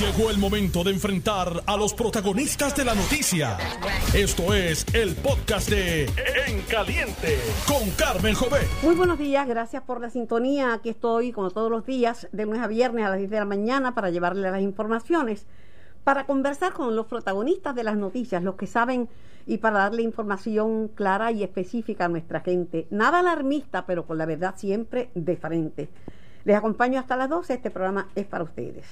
Llegó el momento de enfrentar a los protagonistas de la noticia. Esto es el podcast de En Caliente con Carmen Jové. Muy buenos días, gracias por la sintonía. Aquí estoy, como todos los días, de lunes a viernes a las 10 de la mañana para llevarle las informaciones, para conversar con los protagonistas de las noticias, los que saben y para darle información clara y específica a nuestra gente. Nada alarmista, pero con la verdad siempre de frente. Les acompaño hasta las 12. Este programa es para ustedes.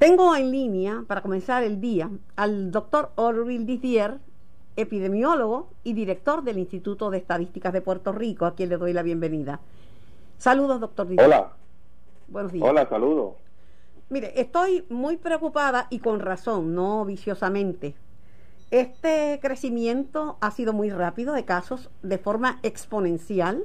Tengo en línea, para comenzar el día, al doctor Orville Didier, epidemiólogo y director del Instituto de Estadísticas de Puerto Rico, a quien le doy la bienvenida. Saludos, doctor Didier. Hola. Buenos días. Hola, saludos. Mire, estoy muy preocupada y con razón, no viciosamente. Este crecimiento ha sido muy rápido de casos de forma exponencial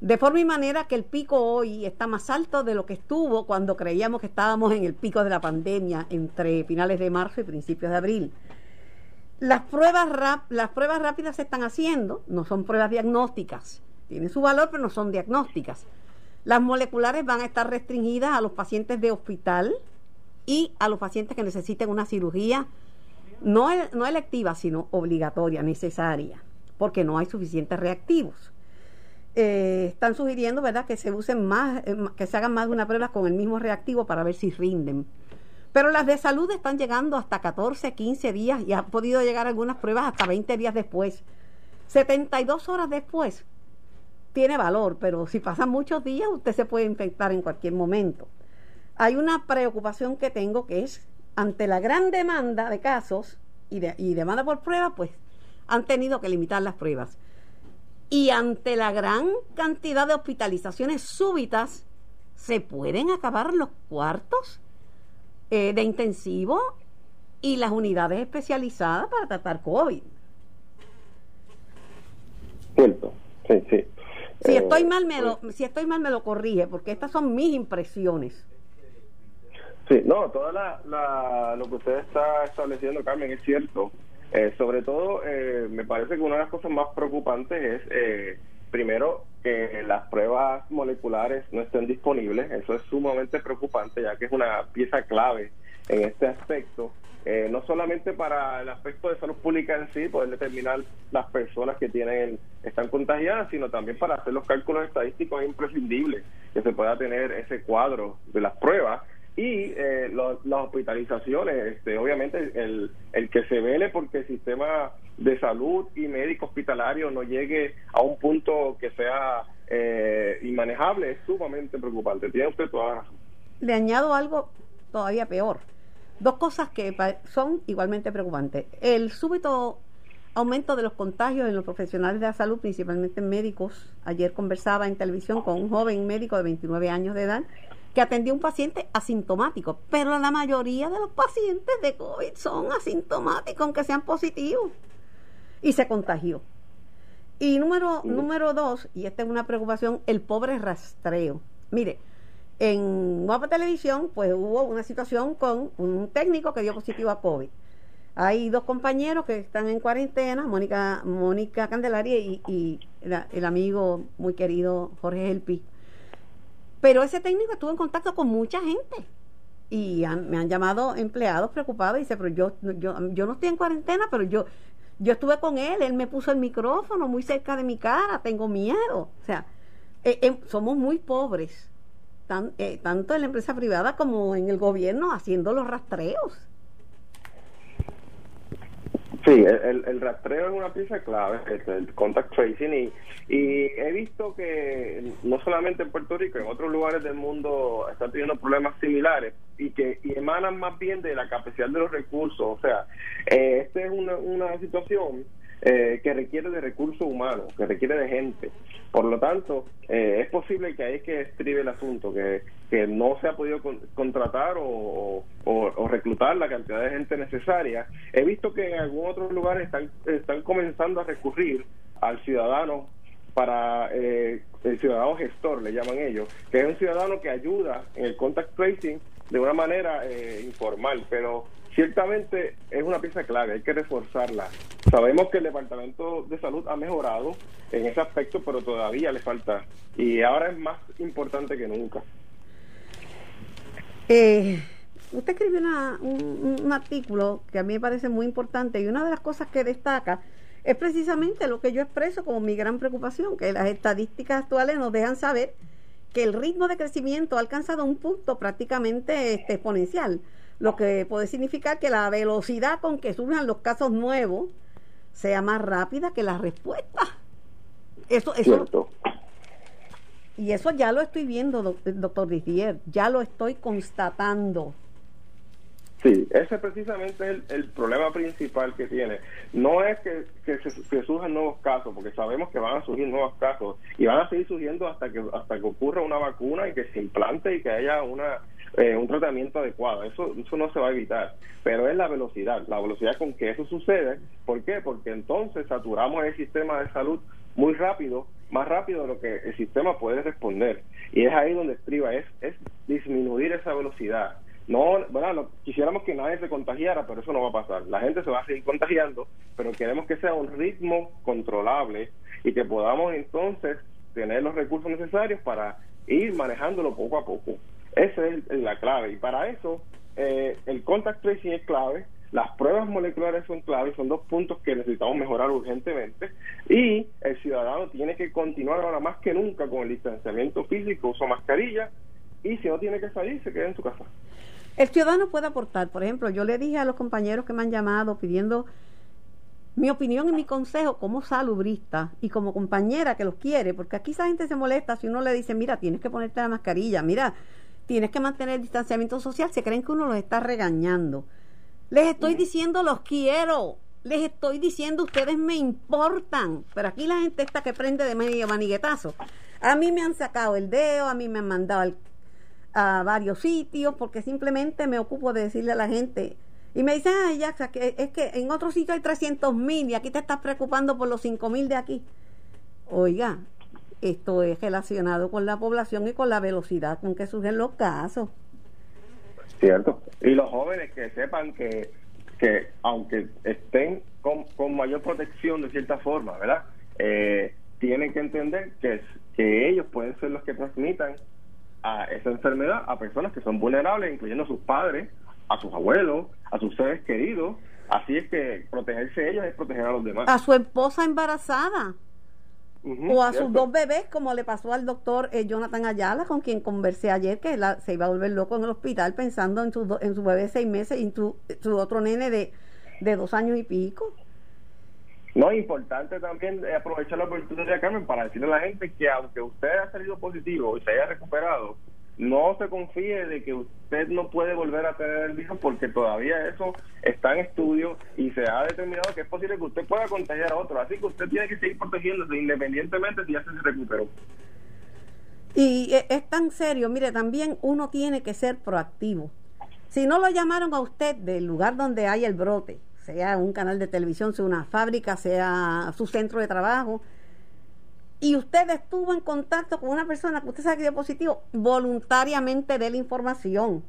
de forma y manera que el pico hoy está más alto de lo que estuvo cuando creíamos que estábamos en el pico de la pandemia entre finales de marzo y principios de abril. Las pruebas, las pruebas rápidas se están haciendo, no son pruebas diagnósticas, tienen su valor, pero no son diagnósticas. Las moleculares van a estar restringidas a los pacientes de hospital y a los pacientes que necesiten una cirugía no, no electiva, sino obligatoria, necesaria, porque no hay suficientes reactivos. Eh, están sugiriendo, ¿verdad?, que se usen más, eh, que se hagan más de una prueba con el mismo reactivo para ver si rinden. Pero las de salud están llegando hasta 14, 15 días y han podido llegar algunas pruebas hasta 20 días después. 72 horas después tiene valor, pero si pasan muchos días usted se puede infectar en cualquier momento. Hay una preocupación que tengo que es ante la gran demanda de casos y, de, y demanda por pruebas, pues han tenido que limitar las pruebas. Y ante la gran cantidad de hospitalizaciones súbitas, se pueden acabar los cuartos eh, de intensivo y las unidades especializadas para tratar COVID. Cierto, sí, sí. Si estoy eh, mal me lo, si estoy mal me lo corrige, porque estas son mis impresiones. Sí, no, toda la, lo que usted está estableciendo, Carmen, es cierto. Eh, sobre todo, eh, me parece que una de las cosas más preocupantes es, eh, primero, que las pruebas moleculares no estén disponibles. Eso es sumamente preocupante, ya que es una pieza clave en este aspecto. no solamente para el aspecto de salud pública en sí, poder determinar las personas que tienen están contagiadas, sino también para hacer los cálculos estadísticos es imprescindible que se pueda tener ese cuadro de las pruebas y eh, las hospitalizaciones, este, obviamente el, el que se vele porque el sistema de salud y médico hospitalario no llegue a un punto que sea eh, inmanejable es sumamente preocupante. Tiene usted toda razón. Le añado algo todavía peor. Dos cosas que son igualmente preocupantes. El súbito aumento de los contagios en los profesionales de la salud, principalmente en médicos. Ayer conversaba en televisión con un joven médico de 29 años de edad que atendió a un paciente asintomático, pero la mayoría de los pacientes de COVID son asintomáticos, aunque sean positivos, y se contagió. Y número, número dos, y esta es una preocupación, el pobre rastreo. Mire, en Guapa Televisión, pues hubo una situación con un técnico que dio positivo a COVID. Hay dos compañeros que están en cuarentena, Mónica, Mónica Candelaria y, el, amigo muy querido Jorge Elpi pero ese técnico estuvo en contacto con mucha gente y me han llamado empleados preocupados y dice, pero yo, yo, yo no estoy en cuarentena, pero yo, yo estuve con él, él me puso el micrófono muy cerca de mi cara, tengo miedo. O sea, eh, eh, somos muy pobres, eh, tanto en la empresa privada como en el gobierno, haciendo los rastreos. Sí, el, el, rastreo es una pieza clave, el contact tracing, y, y he visto que no solamente en Puerto Rico, en otros lugares del mundo están teniendo problemas similares y que emanan más bien de la capacidad de los recursos. O sea, eh, esta es una, una situación eh, que requiere de recursos humanos, que requiere de gente. Por lo tanto, eh, es posible que ahí es que estribe el asunto, que, que no se ha podido contratar o, o, reclutar la cantidad de gente necesaria. He visto que en algunos otros lugares están, están comenzando a recurrir al ciudadano para eh, el ciudadano gestor, le llaman ellos, que es un ciudadano que ayuda en el contact tracing de una manera eh, informal, pero ciertamente es una pieza clave, hay que reforzarla. Sabemos que el Departamento de Salud ha mejorado en ese aspecto, pero todavía le falta y ahora es más importante que nunca. Eh, usted escribió un, artículo que a mí me parece muy importante y una de las cosas que destaca es precisamente lo que yo expreso como mi gran preocupación, que las estadísticas actuales nos dejan saber que el ritmo de crecimiento ha alcanzado un punto prácticamente este, exponencial, lo que puede significar que la velocidad con que surjan los casos nuevos sea más rápida que la respuesta. Eso, eso, y eso ya lo estoy viendo, doctor Didier, ya lo estoy constatando. Sí, ese precisamente es el, problema principal que tiene. No es que, se, surjan nuevos casos, porque sabemos que van a surgir nuevos casos y van a seguir surgiendo hasta que hasta que ocurra una vacuna y que se implante y que haya una eh, un tratamiento adecuado. Eso eso no se va a evitar, pero es la velocidad, la velocidad con que eso sucede. ¿Por qué? Porque entonces saturamos el sistema de salud muy rápido, más rápido de lo que el sistema puede responder. Y es ahí donde estriba, es, es disminuir esa velocidad no, bueno, quisiéramos que nadie se contagiara, pero eso no va a pasar. La gente se va a seguir contagiando, pero queremos que sea un ritmo controlable y que podamos entonces tener los recursos necesarios para ir manejándolo poco a poco. Esa es la clave. Y para eso, eh, el contact tracing es clave, las pruebas moleculares son claves, son dos puntos que necesitamos mejorar urgentemente y el ciudadano tiene que continuar ahora más que nunca con el distanciamiento físico, uso mascarilla y si no tiene que salir, se queda en su casa. El ciudadano puede aportar, por ejemplo, yo le dije a los compañeros que me han llamado pidiendo mi opinión y mi consejo como salubrista y como compañera que los quiere, porque aquí esa gente se molesta si uno le dice, mira, tienes que ponerte la mascarilla, mira, tienes que mantener el distanciamiento social, se creen que uno los está regañando. Les estoy diciendo, los quiero, les estoy diciendo, ustedes me importan, pero aquí la gente está que prende de medio maniguetazo. A mí me han sacado el dedo, a mí me han mandado a varios sitios porque simplemente me ocupo de decirle a la gente. Y me dicen, ay, ya, que es que en otro sitio hay 300 mil y aquí te estás preocupando por los 5 mil de aquí. Oiga, esto es relacionado con la población y con la velocidad con que surgen los casos. Cierto. Y los jóvenes que sepan que, que aunque estén con, con mayor protección de cierta forma, ¿verdad? Eh, tienen que entender que, que ellos pueden ser los que transmitan a esa enfermedad a personas que son vulnerables, incluyendo a sus padres, a sus abuelos, a sus seres queridos. Así es que protegerse ellos es proteger a los demás. A su esposa embarazada. O a sus dos bebés, como le pasó al doctor eh, Jonathan Ayala, con quien conversé ayer, que se iba a volver loco en el hospital pensando en su, en su bebé de seis meses y su, su otro nene de, de dos años y pico. No, importante también aprovechar la oportunidad, Carmen, para decirle a la gente que aunque usted haya salido positivo y se haya recuperado, no se confíe de que usted no puede volver a tener el virus porque todavía eso está en estudio y se ha determinado que es posible que usted pueda contagiar a otro. Así que usted tiene que seguir protegiéndose independientemente si ya se recuperó. Y e, es tan serio, mire, también uno tiene que ser proactivo. Si no lo llamaron a usted del lugar donde hay el brote, sea un canal de televisión, sea una fábrica, sea su centro de trabajo, y usted estuvo en contacto con una persona que usted sabe que dio positivo, voluntariamente dé la información.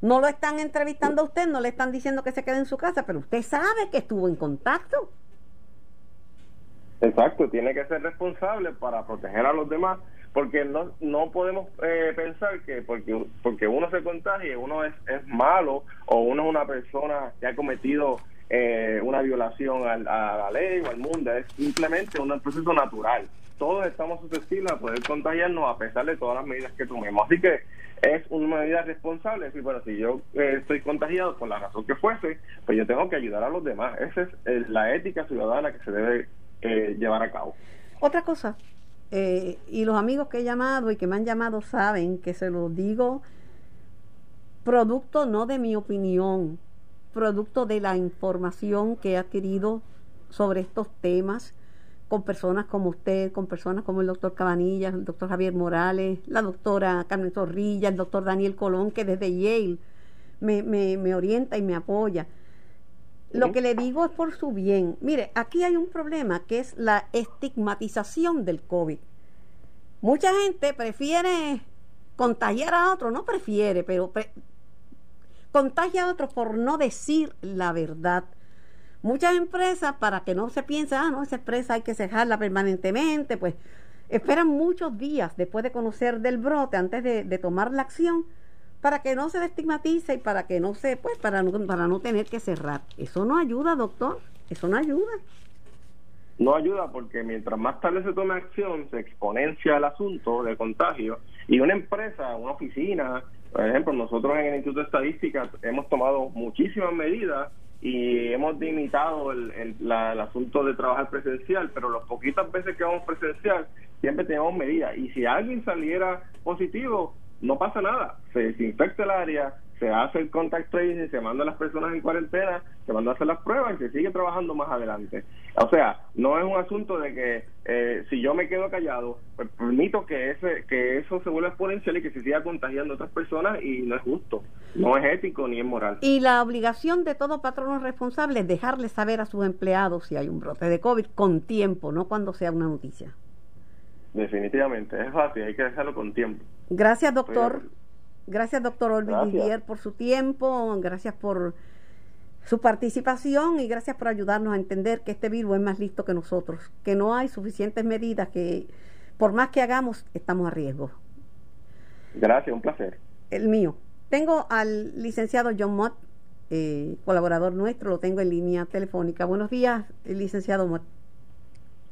No lo están entrevistando a usted, no le están diciendo que se quede en su casa, pero usted sabe que estuvo en contacto. Exacto, tiene que ser responsable para proteger a los demás, porque no no podemos eh, pensar que porque porque uno se contagie, uno es, es malo o uno es una persona que ha cometido eh, una violación a, la ley o al mundo, es simplemente un proceso natural. Todos estamos susceptibles a poder contagiarnos a pesar de todas las medidas que tomemos. Así que es una medida responsable. decir, bueno, si yo eh, estoy contagiado por la razón que fuese, pues yo tengo que ayudar a los demás. Esa es eh, la ética ciudadana que se debe llevar a cabo. Otra cosa, y los amigos que he llamado y que me han llamado saben que se lo digo producto no de mi opinión, producto de la información que he adquirido sobre estos temas con personas como usted, con personas como el doctor Cabanillas, el doctor Javier Morales, la doctora Carmen Zorrilla, el doctor Daniel Colón, que desde Yale me, me, orienta y me apoya. Lo que le digo es por su bien. Mire, aquí hay un problema que es la estigmatización del COVID. Mucha gente prefiere contagiar a otro, no prefiere, pero contagia a otros por no decir la verdad. Muchas empresas, para que no se piense, ah, no, esa empresa hay que cerrarla permanentemente, pues esperan muchos días después de conocer del brote, antes de, tomar la acción, para que no se estigmatice y para que no se, pues, para no, para no tener que cerrar. Eso no ayuda, doctor, eso no ayuda. No ayuda porque mientras más tarde se tome acción, se exponencia el asunto de contagio y una empresa, una oficina, por ejemplo, nosotros en el Instituto de Estadística hemos tomado muchísimas medidas y hemos limitado el, el, asunto de trabajar presencial, pero las poquitas veces que vamos presencial siempre tenemos medidas. Y si alguien saliera positivo, no pasa nada, se desinfecta el área, se hace el contact tracing, se manda a las personas en cuarentena, se manda a hacer las pruebas y se sigue trabajando más adelante. O sea, no es un asunto de que eh, si yo me quedo callado, pues permito que ese que eso se vuelva exponencial y que se siga contagiando a otras personas y no es justo, no es ético ni es moral. Y la obligación de todo patrono responsable es dejarle saber a sus empleados si hay un brote de COVID con tiempo, no cuando sea una noticia. Definitivamente, es fácil, hay que dejarlo con tiempo. Gracias, doctor. Gracias, doctor Olvidier, por su tiempo, gracias por su participación y gracias por ayudarnos a entender que este virus es más listo que nosotros, que no hay suficientes medidas, que por más que hagamos, estamos a riesgo. Gracias, un placer. El mío. Tengo al licenciado John Mott, eh, colaborador nuestro, lo tengo en línea telefónica. Buenos días, licenciado Mott.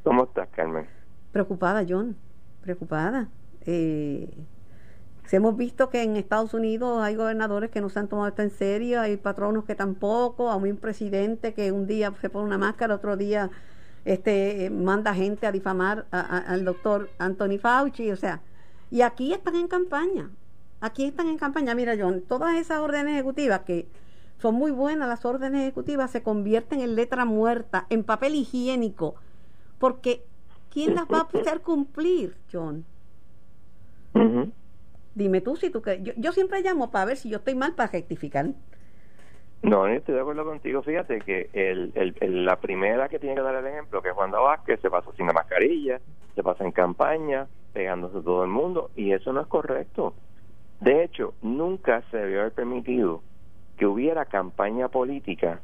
¿Cómo estás, Carmen? Preocupada, John, preocupada. Eh, hemos visto que en Estados Unidos hay gobernadores que no se han tomado esto en serio, hay patronos que tampoco, hay un presidente que un día se pone una máscara, otro día este manda gente a difamar al doctor Anthony Fauci, o sea, y aquí están en campaña, aquí están en campaña. Mira, John, todas esas órdenes ejecutivas que son muy buenas, las órdenes ejecutivas se convierten en letra muerta, en papel higiénico, porque ¿quién las va a hacer cumplir, John? Dime tú si tú que yo, yo, siempre llamo para ver si yo estoy mal para rectificar. No, estoy de acuerdo contigo. Fíjate que el, el, la primera que tiene que dar el ejemplo, que es Juan Vázquez, se pasó sin la mascarilla, se pasa en campaña, pegándose todo el mundo, y eso no es correcto. De hecho, nunca se debió haber permitido que hubiera campaña política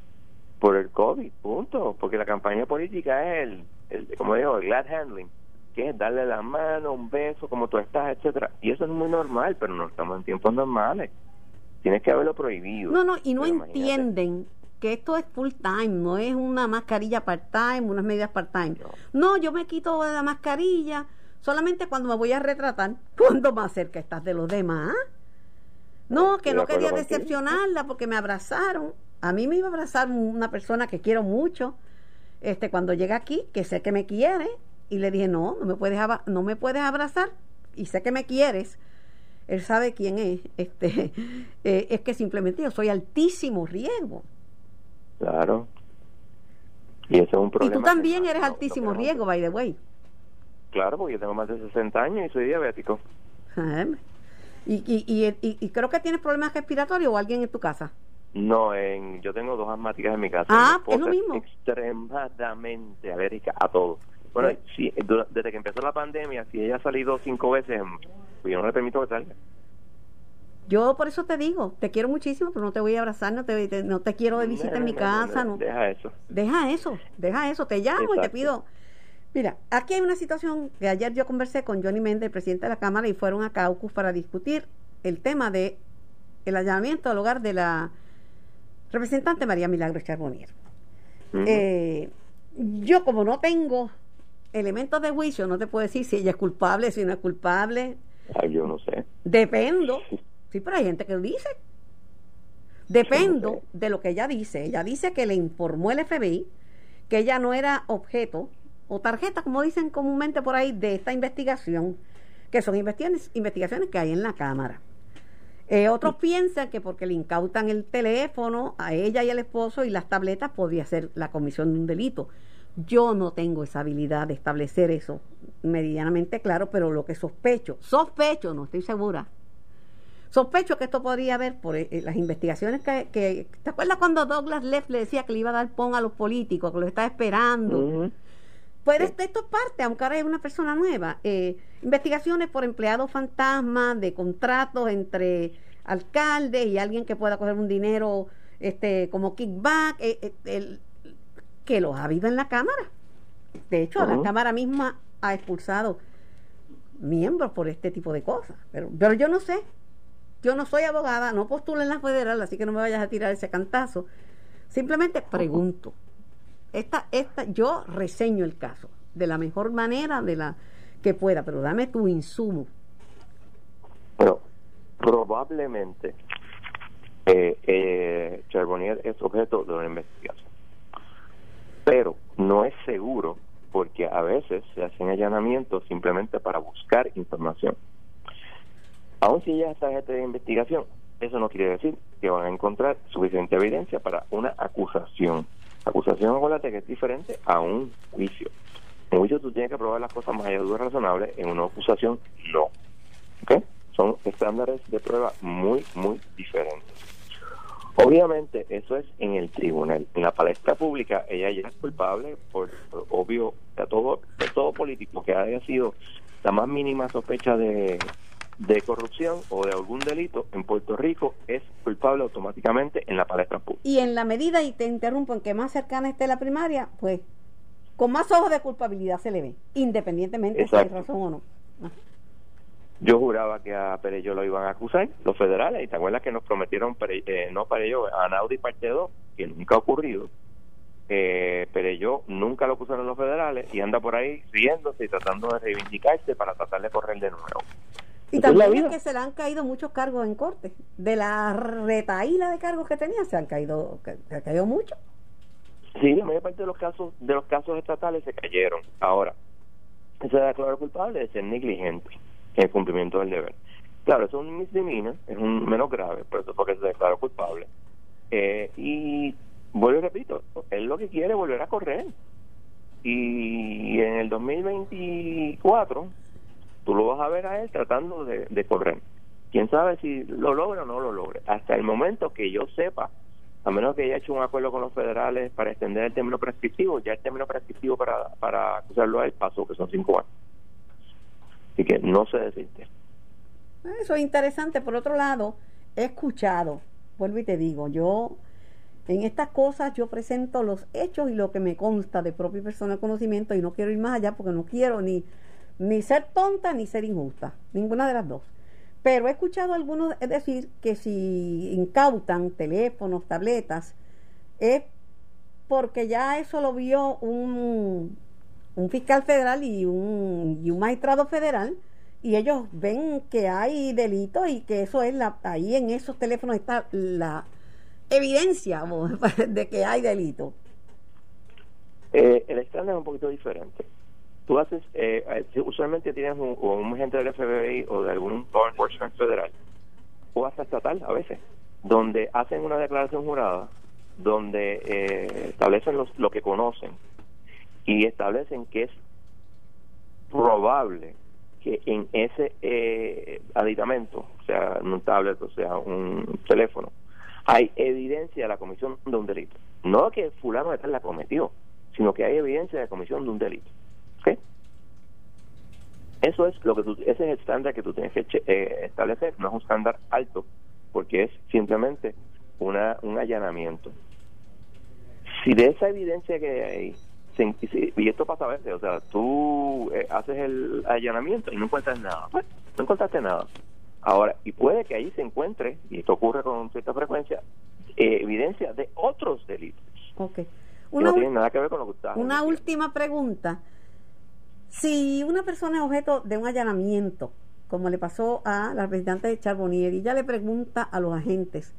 por el COVID, punto. Porque la campaña política es el, el como digo, el glad handling que es darle la mano, un beso, como tú estás, etcétera. Y eso es muy normal, pero no estamos en tiempos normales. Tienes que haberlo prohibido. No, no, y no entienden que esto es full time, no es una mascarilla part time, unas medidas part time. No. yo me quito la mascarilla solamente cuando me voy a retratar, cuando más cerca estás de los demás. No, que no quería decepcionarla porque me abrazaron. A mí me iba a abrazar una persona que quiero mucho. Este, cuando llega aquí, que sé que me quiere, y le dije, no, no me puedes, no me puedes abrazar y sé que me quieres. Él sabe quién es. Este, eh, es que simplemente yo soy altísimo riesgo. Claro. Y eso es un problema. Y tú también eres altísimo riesgo, by the way. Claro, porque yo tengo más de 60 años y soy diabético. ¿Y, y, y, y, creo que tienes problemas respiratorios o alguien en tu casa. No, en, yo tengo dos asmáticas en mi casa. Ah, es lo mismo. Extremadamente alérgica a todo. Bueno, sí, desde que empezó la pandemia, si ella ha salido cinco veces, pues yo no le permito que salga. Yo por eso te digo, te quiero muchísimo, pero no te voy a abrazar, no te, no te quiero de visita en mi casa. No, Deja eso. Deja eso, deja eso. Te llamo y te pido. Mira, aquí hay una situación que ayer yo conversé con Johnny Méndez, el presidente de la Cámara, y fueron a Caucus para discutir el tema de el allanamiento al hogar de la representante María Milagro Charbonnier. eh, yo como no tengo elementos de juicio, no te puedo decir si ella es culpable, si no es culpable. Ay, yo no sé. Dependo. Sí, pero hay gente que lo dice. Dependo de lo que ella dice. Ella dice que le informó el FBI que ella no era objeto o tarjeta, como dicen comúnmente por ahí, de esta investigación, que son investigaciones, investigaciones que hay en la Cámara. Eh, otros piensan que porque le incautan el teléfono a ella y al esposo y las tabletas podría ser la comisión de un delito. Yo no tengo esa habilidad de establecer eso medianamente claro, pero lo que sospecho, sospecho, no estoy segura, sospecho que esto podría haber por eh, las investigaciones que, ¿Te acuerdas cuando Douglas Leff le decía que le iba a dar pon a los políticos, que lo estaba esperando? Pues esto, es parte, aunque ahora es una persona nueva. Eh, investigaciones por empleados fantasmas, de contratos entre alcaldes y alguien que pueda coger un dinero este como kickback. Eh, el, que los ha habido en la Cámara. De hecho, la Cámara misma ha expulsado miembros por este tipo de cosas. Pero, pero yo no sé. yo no soy abogada, no postulo en la federal, así que no me vayas a tirar ese cantazo. Simplemente pregunto. Esta, esta, yo reseño el caso de la mejor manera de la que pueda, pero dame tu insumo. Bueno, probablemente eh, eh, Charbonnier es objeto de una investigación. Pero no es seguro porque a veces se hacen allanamientos simplemente para buscar información. Aún si ya está objeto de investigación, eso no quiere decir que van a encontrar suficiente evidencia para una acusación. Acusación, acuérdate que es diferente a un juicio. En un juicio tú tienes que probar las cosas más allá de razonables, en una acusación no. ¿Ok? Son estándares de prueba muy, muy diferentes. Obviamente eso es en el tribunal. En la palestra pública ella ya es culpable por, obvio, de todo, todo político que haya sido la más mínima sospecha de, de corrupción o de algún delito en Puerto Rico es culpable automáticamente en la palestra pública. Y en la medida, y te interrumpo, en que más cercana esté la primaria, pues con más ojos de culpabilidad se le ve, independientemente si hay razón o no. Yo juraba que a Perello lo iban a acusar, los federales, y te acuerdas que nos prometieron, eh, no Perello, a Naudi parte 2, que nunca ha ocurrido. Eh, Perello nunca lo acusaron los federales y anda por ahí riéndose y tratando de reivindicarse para tratar de correr de nuevo. Y también es que se le han caído muchos cargos en corte. De la retaíla de cargos que tenía, se han caído, se han caído muchos. Sí, la mayor parte de los casos de los casos estatales se cayeron. Ahora, se declaró culpable de ser negligente en el cumplimiento del deber. Claro, es un misdemeanor, es un menos grave, pero eso es porque se declaró culpable. Eh, y vuelvo y repito, él lo que quiere es volver a correr. Y en el 2024 tú lo vas a ver a él tratando de, correr. Quién sabe si lo logra o no lo logra. Hasta el momento que yo sepa, a menos que haya hecho un acuerdo con los federales para extender el término prescriptivo, ya el término prescriptivo para, para acusarlo a él pasó, que son cinco años. Así que no se desiste. Eso es interesante. Por otro lado, he escuchado, vuelvo y te digo, yo en estas cosas yo presento los hechos y lo que me consta de propio personal conocimiento y no quiero ir más allá porque no quiero ni ni ser tonta ni ser injusta, ninguna de las dos. Pero he escuchado a algunos decir que si incautan teléfonos, tabletas, es porque ya eso lo vio un, un fiscal federal y un, y un magistrado federal y ellos ven que hay delito y que eso es la ahí en esos teléfonos está la evidencia de que hay delito. Eh, el estándar es un poquito diferente tú haces, eh, eh, usualmente tienes un, un agente del FBI o de algún law enforcement federal, o hasta estatal a veces, donde hacen una declaración jurada, donde eh, establecen los, lo que conocen y establecen que es probable que en ese eh, aditamento, sea, un tablet, o sea, un teléfono, hay evidencia de la comisión de un delito. No que fulano de tal la cometió, sino que hay evidencia de la comisión de un delito. Eso es lo que ese es el estándar que tú tienes que eh, establecer, no es un estándar alto, porque es simplemente una, un allanamiento. Si de esa evidencia que hay, y esto pasa a veces, o sea, tú eh, haces el allanamiento y no encuentras nada, pues, no encontraste nada. Ahora, y puede que ahí se encuentre, y esto ocurre con cierta frecuencia, eh, evidencia de otros delitos. Ok. no tiene nada que ver con lo que estás Una última pregunta. Si una persona es objeto de un allanamiento, como le pasó a la representante de Charbonnier, y ya le pregunta a los agentes,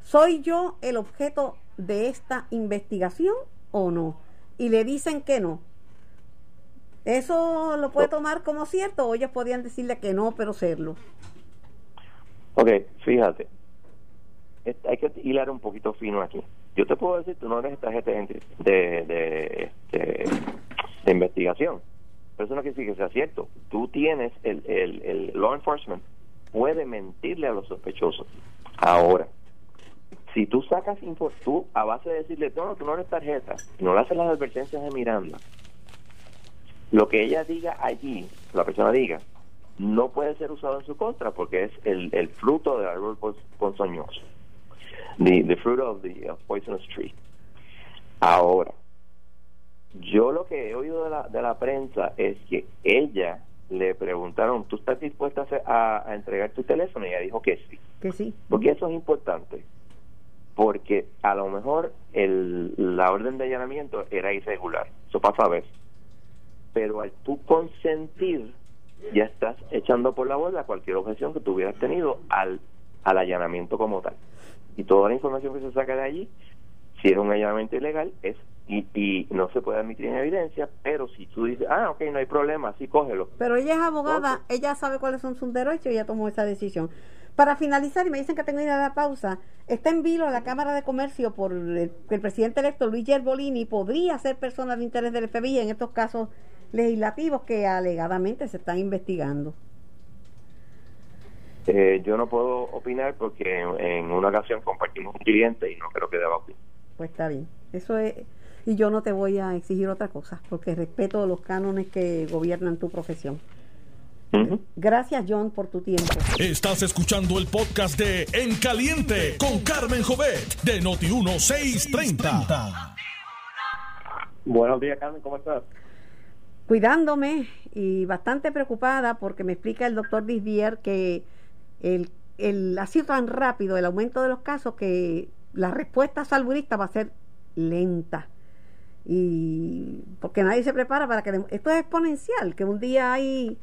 ¿soy yo el objeto de esta investigación o no? Y le dicen que no. ¿Eso lo puede tomar como cierto o ellos podían decirle que no, pero serlo? Ok, fíjate. Hay que hilar un poquito fino aquí. Yo te puedo decir, tú no eres esta gente de, de, de, de investigación pero eso no quiere decir que sea cierto. Tú tienes, el, el, el law enforcement puede mentirle a los sospechosos. Ahora, si tú sacas info, tú a base de decirle, no, no, tú no eres tarjeta, no le haces las advertencias de Miranda, lo que ella diga allí, la persona diga, no puede ser usado en su contra porque es el, el fruto del árbol ponzoñoso. The, the fruit of the poisonous tree. Ahora, yo lo que he oído de la, de la prensa es que ella le preguntaron, ¿tú estás dispuesta a, a, entregar tu teléfono? Y ella dijo que sí. Que sí. Porque eso es importante. Porque a lo mejor el, la orden de allanamiento era irregular. Eso pasa a veces. Pero al tú consentir, ya estás echando por la borda cualquier objeción que tú hubieras tenido al, al allanamiento como tal. Y toda la información que se saca de allí, si es un allanamiento ilegal, es y, y no se puede admitir en evidencia, pero si tú dices, ah, ok, no hay problema, sí cógelo. Pero ella es abogada, ella sabe cuáles son sus derechos y ella tomó esa decisión. Para finalizar, y me dicen que tengo que ir a la pausa, está en vilo la Cámara de Comercio por el, el presidente electo Luis Gerbolini podría ser persona de interés del FBI en estos casos legislativos que alegadamente se están investigando. Eh, yo no puedo opinar porque en, en, una ocasión compartimos un cliente y no creo que deba opinar. Pues está bien. Eso es y yo no te voy a exigir otra cosa porque respeto los cánones que gobiernan tu profesión. Uh -huh. Gracias John por tu tiempo. Estás escuchando el podcast de En Caliente con Carmen Jovet de Noti 1630. Buenos días Carmen, ¿cómo estás? Cuidándome y bastante preocupada porque me explica el doctor Disbier que el, el, ha sido tan rápido el aumento de los casos que la respuesta saludista va a ser lenta y porque nadie se prepara para que esto es exponencial que un día hay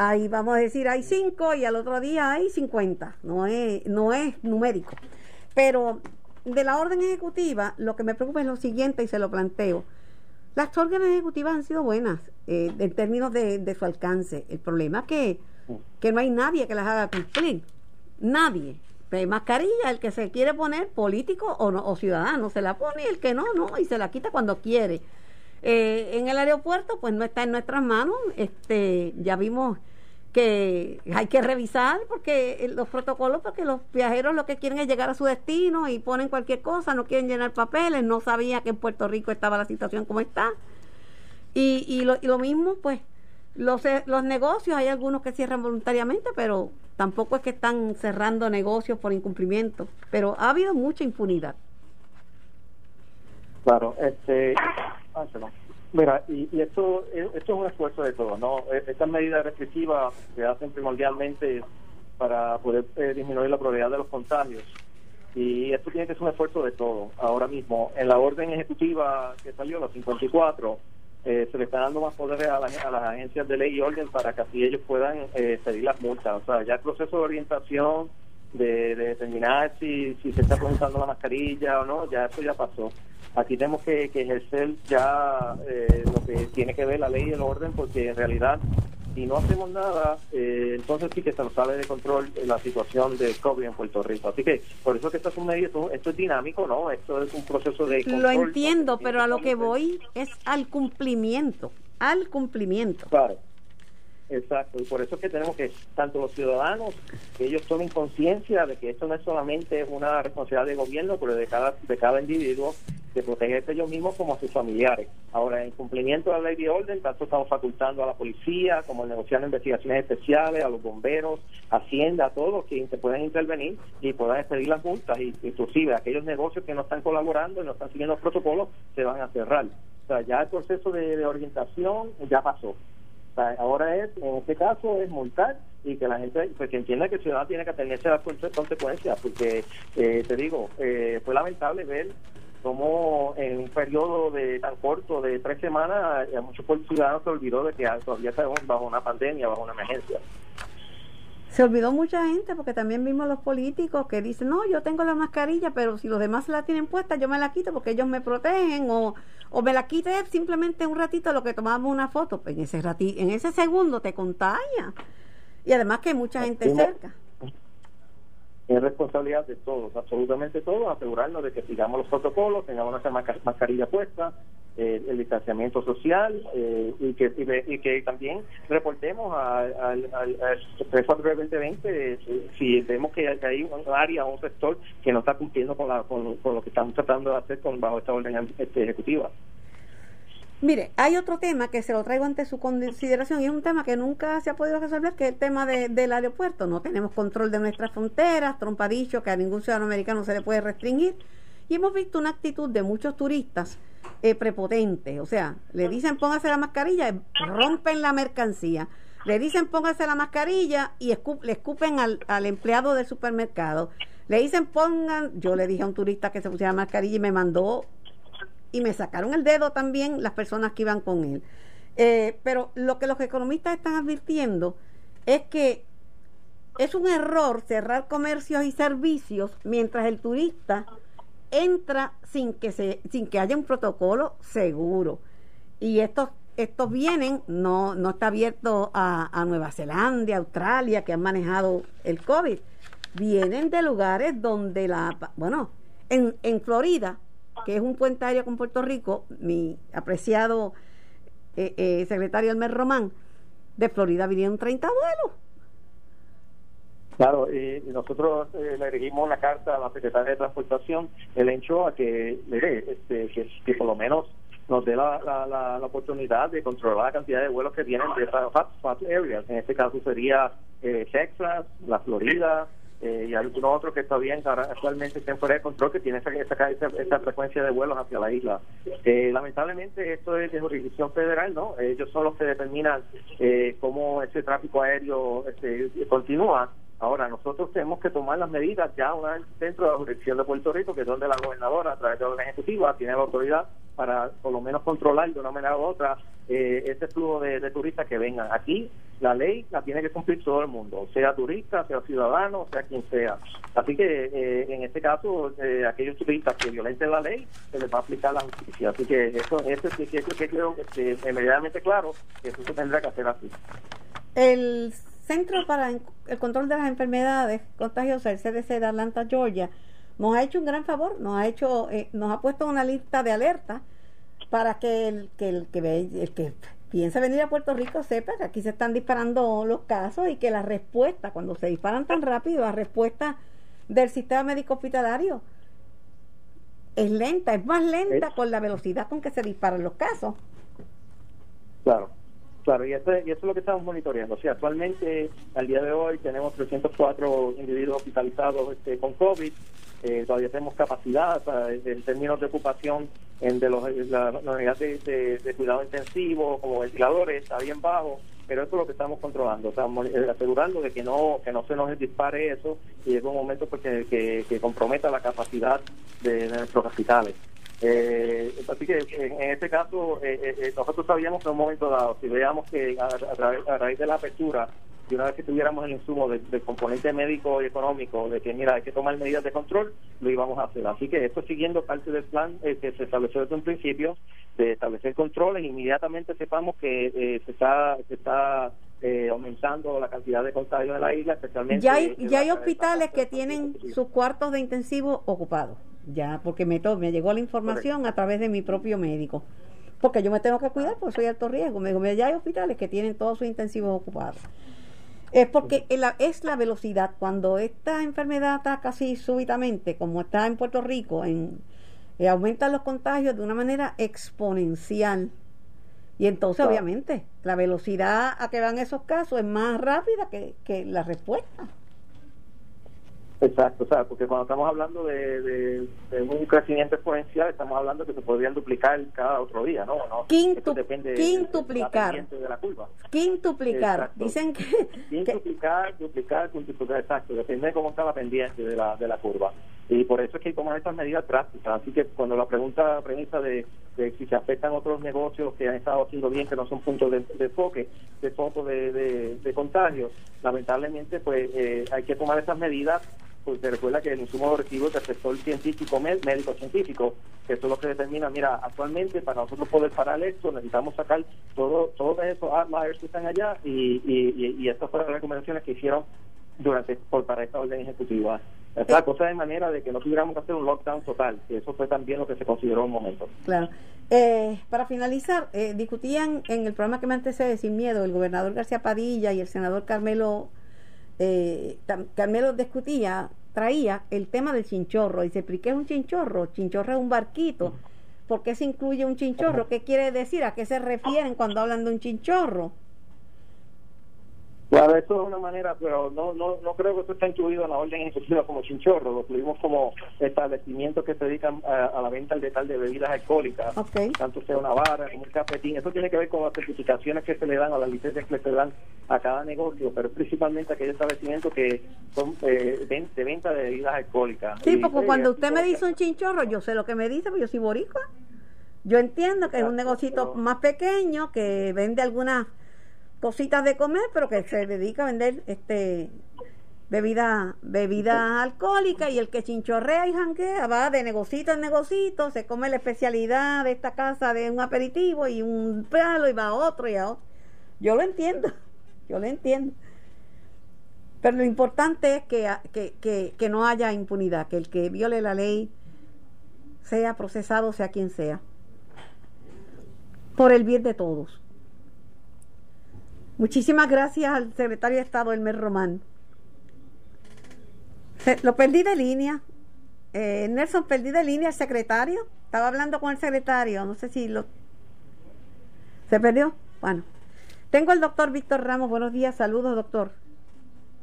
hay vamos a decir hay cinco y al otro día hay 50 no es no es numérico. Pero de la orden ejecutiva lo que me preocupa es lo siguiente y se lo planteo. Las órdenes ejecutivas han sido buenas eh, en términos de, de, su alcance. El problema es que, que no hay nadie que las haga cumplir. Nadie. De mascarilla, el que se quiere poner político o, no, o ciudadano, se la pone y el que no, no, y se la quita cuando quiere. Eh, en el aeropuerto, pues no está en nuestras manos, este, ya vimos que hay que revisar porque los protocolos, porque los viajeros lo que quieren es llegar a su destino y ponen cualquier cosa, no quieren llenar papeles, no sabía que en Puerto Rico estaba la situación como está. Y, y, lo, y lo mismo, pues, los, los negocios, hay algunos que cierran voluntariamente, pero tampoco es que están cerrando negocios por incumplimiento, pero ha habido mucha impunidad. Claro, este, mira, y, esto, esto es un esfuerzo de todos, ¿no? Estas medidas restrictivas se hacen primordialmente para poder eh, disminuir la probabilidad de los contagios. Y esto tiene que ser un esfuerzo de todos. Ahora mismo, en la orden ejecutiva que salió, la 54, eh, se le está dando más poder a, la, a, las agencias de ley y orden para que así ellos puedan eh, pedir las multas. O sea, ya el proceso de orientación, de, de determinar si, si se está preguntando la mascarilla o no, ya eso ya pasó. Aquí tenemos que, que ejercer ya eh, lo que tiene que ver la ley y el orden, porque en realidad si no hacemos nada, eh, entonces sí que se nos sale de control la situación de COVID en Puerto Rico. Así que por eso que esto es un medio, esto, esto es dinámico, ¿no? Esto es un proceso de control. Lo entiendo, pero a lo que voy es al cumplimiento, al cumplimiento. Claro. Exacto, y por eso es que tenemos que, tanto los ciudadanos, que ellos tomen conciencia de que esto no es solamente una responsabilidad del gobierno, pero de cada, de cada individuo, de protegerse ellos mismos como a sus familiares. Ahora, en cumplimiento de la ley de orden, tanto estamos facultando a la policía, como negociando investigaciones especiales, a los bomberos, Hacienda, a todos que se puedan intervenir y puedan expedir las multas, y inclusive aquellos negocios que no están colaborando y no están siguiendo los protocolos, se van a cerrar. O sea, ya el proceso de orientación ya pasó ahora es, en este caso, es multar y que la gente pues, que entienda que el ciudadano tiene que atenerse a las consecuencias, porque eh, te digo, eh, fue lamentable ver cómo en un periodo de tan corto de tres semanas, a muchos ciudadanos se olvidó de que todavía estamos bajo una pandemia, bajo una emergencia. Se olvidó mucha gente porque también vimos los políticos que dicen, no, yo tengo la mascarilla, pero si los demás la tienen puesta, yo me la quito porque ellos me protegen o, o me la quite simplemente un ratito lo que tomamos una foto. Pues en ese ratito, en ese segundo te contagia. Y además que hay mucha gente cerca. Es responsabilidad de todos, absolutamente todos, asegurarnos de que sigamos los protocolos, tengamos nuestra mascarilla puesta, eh, el distanciamiento social eh, y, que, y, que también reportemos al, al, al 2020 si vemos que hay un área o un sector que no está cumpliendo con, la, con, con, lo que estamos tratando de hacer con bajo esta orden este, ejecutiva. Mire, hay otro tema que se lo traigo ante su consideración y es un tema que nunca se ha podido resolver, que es el tema de, del aeropuerto. No tenemos control de nuestras fronteras, Trump ha dicho que a ningún ciudadano americano se le puede restringir y hemos visto una actitud de muchos turistas eh, prepotente, o sea, le dicen póngase la mascarilla, rompen la mercancía. Le dicen póngase la mascarilla y le escupen al, al empleado del supermercado. Le dicen pongan, yo le dije a un turista que se pusiera mascarilla y me mandó y me sacaron el dedo también las personas que iban con él. Eh, pero lo que los economistas están advirtiendo es que es un error cerrar comercios y servicios mientras el turista entra sin que se sin que haya un protocolo seguro. Y estos estos vienen no no está abierto a, a Nueva Zelanda Australia que han manejado el covid. Vienen de lugares donde la bueno en, en Florida que es un puente aéreo con Puerto Rico mi apreciado eh, eh, secretario Elmer Román de Florida vinieron 30 vuelos Claro, y nosotros eh, le dirigimos una carta a la secretaria de Transportación, el a que, este, que, por lo menos nos dé la, la, oportunidad de controlar la cantidad de vuelos que vienen de esas hotspot areas. En este caso sería eh, Texas, la Florida, eh, y algunos otros que todavía actualmente están fuera de control que tienen esa, esa, esa, frecuencia de vuelos hacia la isla. Eh, lamentablemente esto es de jurisdicción federal, ¿no? Ellos son los que determinan eh, cómo ese tráfico aéreo este, continúa Ahora, nosotros tenemos que tomar las medidas ya una vez dentro de la jurisdicción de Puerto Rico, que es donde la gobernadora, a través de la ejecutiva, tiene la autoridad para por lo menos controlar de una manera u otra eh, ese flujo de, turistas que vengan. Aquí la ley la tiene que cumplir todo el mundo, sea turista, sea ciudadano, sea quien sea. Así que eh, en este caso, eh, aquellos turistas que violenten la ley, se les va a aplicar la justicia. Así que eso, eso sí que, que, creo que es inmediatamente claro que eso se tendrá que hacer así. El Centro para el Control de las Enfermedades Contagiosas, el CDC de Atlanta, Georgia, nos ha hecho un gran favor, nos ha hecho, eh, nos ha puesto una lista de alerta para que el que el que ve, el que piensa venir a Puerto Rico sepa que aquí se están disparando los casos y que la respuesta, cuando se disparan tan rápido, la respuesta del sistema médico hospitalario es lenta, es más lenta con la velocidad con que se disparan los casos. Claro. Claro, y eso, y eso es lo que estamos monitoreando. O actualmente, al día de hoy, tenemos 304 individuos hospitalizados este, con COVID. Eh, todavía tenemos capacidad en términos de ocupación en de los, la, unidad de, cuidado intensivo, como ventiladores, está bien bajo, pero eso es lo que estamos controlando. Estamos eh, asegurando de que no que no se nos dispare eso y es un momento porque, que, que comprometa la capacidad de nuestros hospitales. Eh, así que en, este caso, eh, eh, eh, nosotros sabíamos que en un momento dado, si veíamos que a, a, raíz de la apertura, y una vez que tuviéramos el insumo del componente médico y económico, de que mira, hay que tomar medidas de control, lo íbamos a hacer. Así que esto siguiendo parte del plan que se estableció desde un principio, de establecer controles, inmediatamente sepamos que se está, se está aumentando la cantidad de contagios en la isla, especialmente. Ya hay, ya hay hospitales que tienen sus cuartos de intensivo ocupados ya, porque me, me llegó la información a través de mi propio médico. Porque yo me tengo que cuidar porque soy alto riesgo. Me dijo, ya hay hospitales que tienen todos sus intensivos ocupados. Es porque es la velocidad. Cuando esta enfermedad ataca así súbitamente, como está en Puerto Rico, en, eh, aumentan los contagios de una manera exponencial. Y entonces, obviamente, la velocidad a que van esos casos es más rápida que, que la respuesta. Exacto, o sea, porque cuando estamos hablando de, un crecimiento exponencial, estamos hablando que se podrían duplicar cada otro día, ¿no? no depende quintuplicar. De, la curva. Quintuplicar. Dicen que. Quintuplicar, duplicar, quintuplicar, exacto. Depende de cómo está la pendiente de la, de la curva. Y por eso es que tomar estas medidas drásticas. Así que cuando la pregunta premisa de, si se afectan otros negocios que han estado haciendo bien, que no son puntos de, enfoque, de foco de, de, contagio, lamentablemente, pues eh, hay que tomar esas medidas pues se recuerda que el insumo recibo del sector científico, médico científico, que eso es lo que determina, mira, actualmente para nosotros poder parar esto necesitamos sacar todo, todos esos outliers que están allá y, y, y, estas fueron las recomendaciones que hicieron durante por para esta orden ejecutiva. La cosa de manera de que no tuviéramos que hacer un lockdown total, que eso fue también lo que se consideró un momento. Claro. Eh, para finalizar, eh, discutían en el programa que me antecede, Sin Miedo, el gobernador García Padilla y el senador Carmelo eh, Carmelo discutía, traía el tema del chinchorro. Y se ¿qué es un chinchorro? Chinchorro es un barquito. ¿Por qué se incluye un chinchorro? ¿Qué quiere decir? ¿A qué se refieren cuando hablan de un chinchorro? Claro, eso es una manera, pero no, no, no creo que eso está incluido en la orden ejecutiva como chinchorro, lo incluimos como establecimientos que se dedican a, la venta al detalle de bebidas alcohólicas, tanto sea una barra como un cafetín, eso tiene que ver con las certificaciones que se le dan o las licencias que se le dan a cada negocio, pero principalmente aquellos establecimientos que son eh, de, venta de bebidas alcohólicas. Sí, porque cuando usted me dice un chinchorro, yo sé lo que me dice, porque yo soy boricua. Yo entiendo que es un negocito más pequeño que vende algunas cositas de comer, pero que se dedica a vender este bebida bebida alcohólica y el que chinchorrea y janguea va de negocito en negocito, se come la especialidad de esta casa de un aperitivo y un palo y va a otro y a otro. Yo lo entiendo, yo lo entiendo. Pero lo importante es que, que, que, que no haya impunidad, que el que viole la ley sea procesado, sea quien sea, por el bien de todos. Muchísimas gracias al secretario de Estado, Elmer Román. lo perdí de línea. Eh, Nelson, perdí de línea el secretario. Estaba hablando con el secretario. No sé si lo. ¿Se perdió? Bueno. Tengo al doctor Víctor Ramos. Buenos días. Saludos, doctor.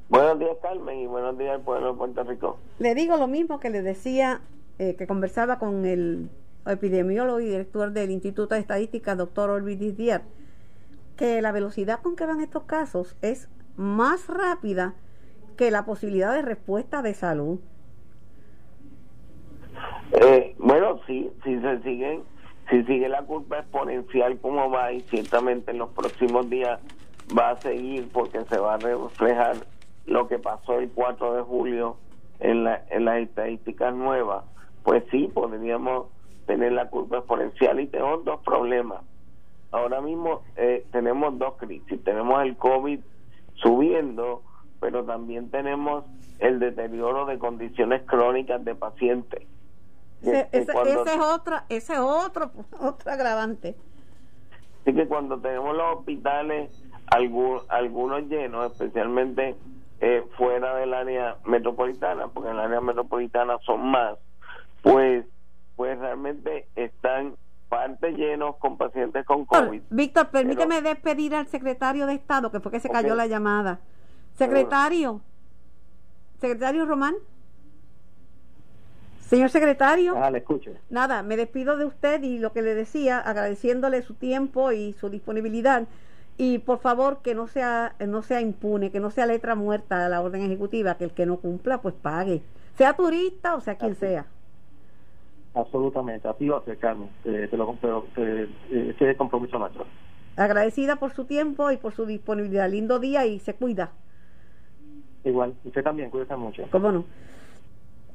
Buenos días, Carmen, y buenos días al pueblo de Puerto Rico. Le digo lo mismo que le decía, eh, que conversaba con el epidemiólogo y director del Instituto de Estadística, doctor Orbitis Díaz que la velocidad con que van estos casos es más rápida que la posibilidad de respuesta de salud. Eh, bueno, sí, si se siguen, si sigue la curva exponencial como va y ciertamente en los próximos días va a seguir porque se va a reflejar lo que pasó el 4 de julio en, la, en las estadísticas nuevas, pues sí, podríamos tener la curva exponencial y tenemos dos problemas ahora mismo eh, tenemos dos crisis. Tenemos el COVID subiendo, pero también tenemos el deterioro de condiciones crónicas de pacientes. Ese, es otra, ese es otro, otro agravante. Así que cuando tenemos los hospitales, algunos llenos, especialmente eh, fuera del área metropolitana, porque en el área metropolitana son más, pues, pues realmente están llenos con pacientes con COVID. Víctor, permíteme despedir al secretario de Estado, que fue que se cayó la llamada. Secretario, secretario Román. Señor secretario. Ah, le escucho. Nada, me despido de usted y lo que le decía, agradeciéndole su tiempo y su disponibilidad. Y por favor, que no sea, no sea impune, que no sea letra muerta la orden ejecutiva, que el que no cumpla, pues pague. Sea turista o sea quien sea. Absolutamente, así va a ser, Carmen. Eh, te lo compro, eh, ese es compromiso nuestro. Agradecida por su tiempo y por su disponibilidad. Lindo día y se cuida. Igual, usted también, cuídese mucho. ¿Cómo no?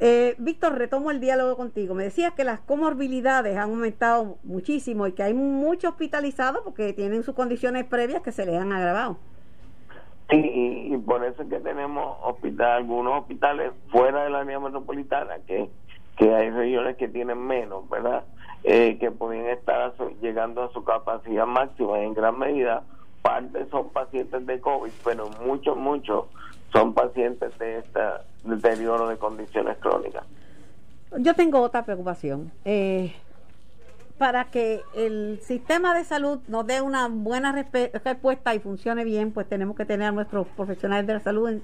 Eh, Víctor, retomo el diálogo contigo. Me decías que las comorbilidades han aumentado muchísimo y que hay muchos hospitalizados porque tienen sus condiciones previas que se les han agravado. Sí, y, por eso es que tenemos hospital, algunos hospitales fuera de la área metropolitana que que hay regiones que tienen menos, ¿verdad? Eh, que pueden estar llegando a su capacidad máxima en gran medida. Parte son pacientes de COVID, pero muchos, muchos son pacientes de este deterioro de condiciones crónicas. Yo tengo otra preocupación. Eh, para que el sistema de salud nos dé una buena respuesta y funcione bien, pues tenemos que tener a nuestros profesionales de la salud en,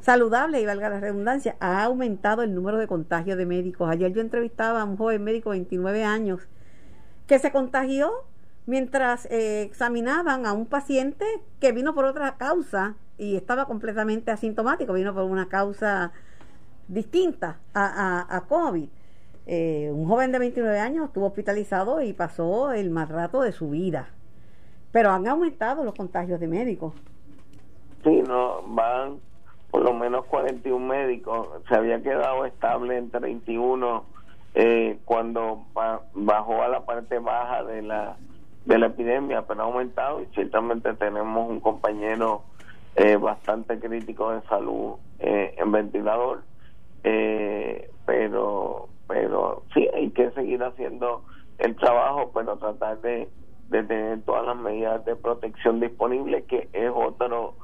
saludable y valga la redundancia, ha aumentado el número de contagios de médicos. Ayer yo entrevistaba a un joven médico de 29 años que se contagió mientras eh, examinaban a un paciente que vino por otra causa y estaba completamente asintomático, vino por una causa distinta a, COVID. Eh, un joven de 29 años estuvo hospitalizado y pasó el más rato de su vida. Pero han aumentado los contagios de médicos. Sí, no, van por lo menos 41 médicos, se había quedado estable en 31 eh, cuando bajó a la parte baja de la de la epidemia, pero ha aumentado y ciertamente tenemos un compañero eh, bastante crítico de salud eh, en ventilador, pero pero sí hay que seguir haciendo el trabajo, pero tratar de, de tener todas las medidas de protección disponibles, que es otro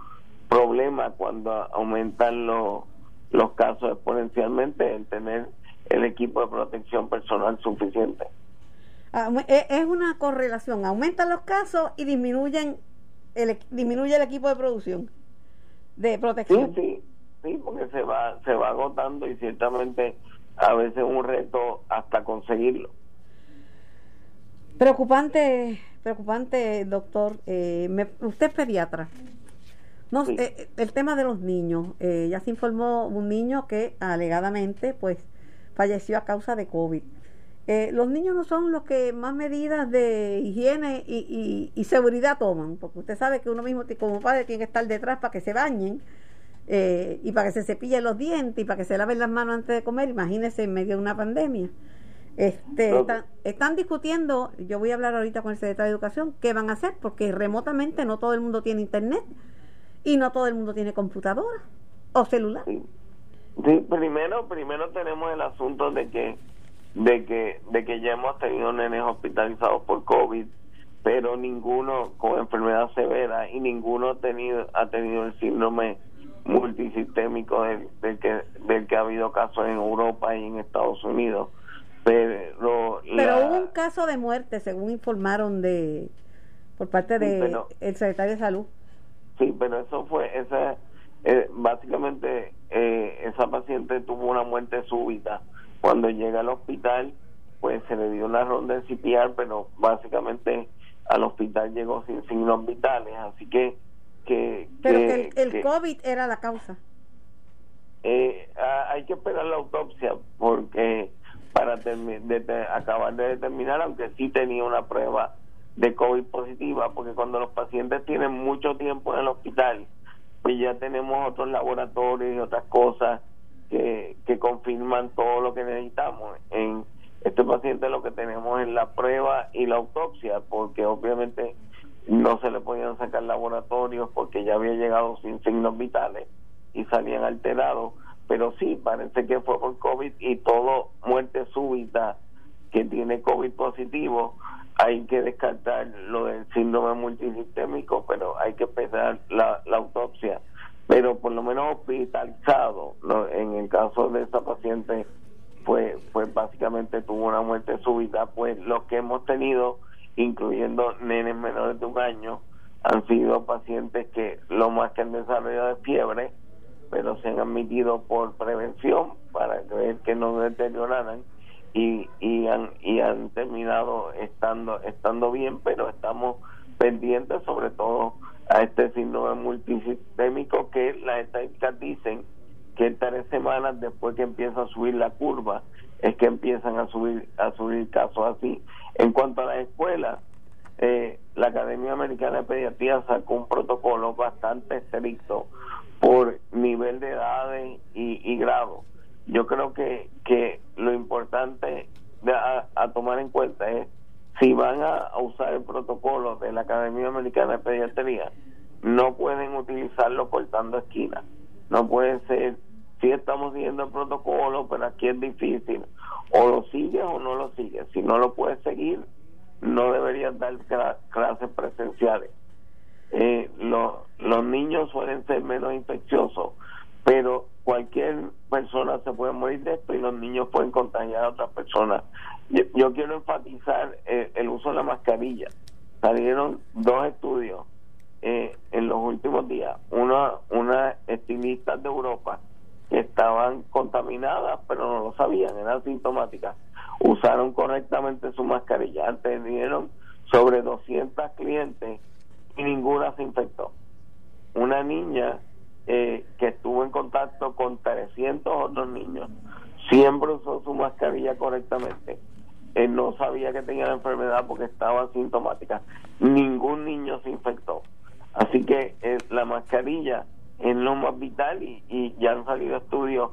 problema cuando aumentan los, los casos exponencialmente el tener el equipo de protección personal suficiente. Ah, e, es una correlación, aumentan los casos y disminuyen el, disminuye el equipo de producción. de protección. Sí, sí, sí, porque se va, se va agotando y ciertamente a veces un reto hasta conseguirlo. Preocupante, preocupante, doctor. Eh, usted es pediatra. No, eh, el tema de los niños. Eh, ya se informó un niño que alegadamente, pues, falleció a causa de COVID. Eh, los niños no son los que más medidas de higiene y, seguridad toman, porque usted sabe que uno mismo como padre tiene que estar detrás para que se bañen eh, y para que se cepillen los dientes y para que se laven las manos antes de comer, imagínese en medio de una pandemia. Este, están, discutiendo, yo voy a hablar ahorita con el secretario de Educación, qué van a hacer, porque remotamente no todo el mundo tiene internet y no todo el mundo tiene computadora o celular. Sí, primero, primero tenemos el asunto de que de que de que ya hemos tenido nenes hospitalizados por COVID, pero ninguno con enfermedad severa y ninguno ha tenido ha tenido el síndrome multisistémico del, que del que ha habido casos en Europa y en Estados Unidos. Pero pero hubo un caso de muerte, según informaron de por parte de el secretario de salud. Sí, pero eso fue esa eh, básicamente eh, esa paciente tuvo una muerte súbita cuando llega al hospital, pues se le dio una ronda de CPR, pero básicamente al hospital llegó sin signos vitales, así que... que pero que, el, COVID era la causa. Eh, hay que esperar la autopsia porque para acabar de determinar, aunque sí tenía una prueba de COVID positiva, porque cuando los pacientes tienen mucho tiempo en el hospital, pues ya tenemos otros laboratorios y otras cosas que, que confirman todo lo que necesitamos. En este paciente lo que tenemos es la prueba y la autopsia, porque obviamente no se le podían sacar laboratorios porque ya había llegado sin signos vitales y salían alterados, pero sí, parece que fue por COVID y todo muerte súbita que tiene COVID positivo, hay que descartar lo del síndrome multisistémico, pero hay que empezar la, autopsia pero por lo menos hospitalizado. En el caso de esa paciente, pues, pues básicamente tuvo una muerte súbita. Pues los que hemos tenido, incluyendo nenes menores de un año, han sido pacientes que lo más que han desarrollado es fiebre, pero se han admitido por prevención para ver que no deterioraran y, y han y han terminado estando estando bien, pero estamos pendientes sobre todo a este síndrome multisistémico que las estadísticas dicen que tres semanas después que empieza a subir la curva es que empiezan a subir a subir casos así. En cuanto a las escuelas, eh, la Academia Americana de Pediatría sacó un protocolo bastante estricto por nivel de edades y, grado. Yo creo que, que lo importante a tomar en cuenta es si van a, usar el protocolo de la Academia Americana de Pediatría, no pueden utilizarlo cortando esquinas. No puede ser, si estamos siguiendo el protocolo, pero aquí es difícil. O lo sigues o no lo sigues. Si no lo puedes seguir, no deberías dar clases presenciales. Eh, los niños suelen ser menos infecciosos, pero cualquier persona se puede morir de esto y los niños pueden contagiar a otras personas. Yo, quiero enfatizar eh, el, uso de la mascarilla. Salieron dos estudios eh, en los últimos días. Una, una estilistas de Europa que estaban contaminadas, pero no lo sabían, eran sintomáticas. Usaron correctamente su mascarilla. Atendieron sobre 200 clientes y ninguna se infectó. Una niña eh, que estuvo en contacto con 300 otros niños, siempre usó su mascarilla correctamente. Él no sabía que tenía la enfermedad porque estaba sintomática. Ningún niño se infectó. Así que eh, la mascarilla es lo más vital y, y ya han salido estudios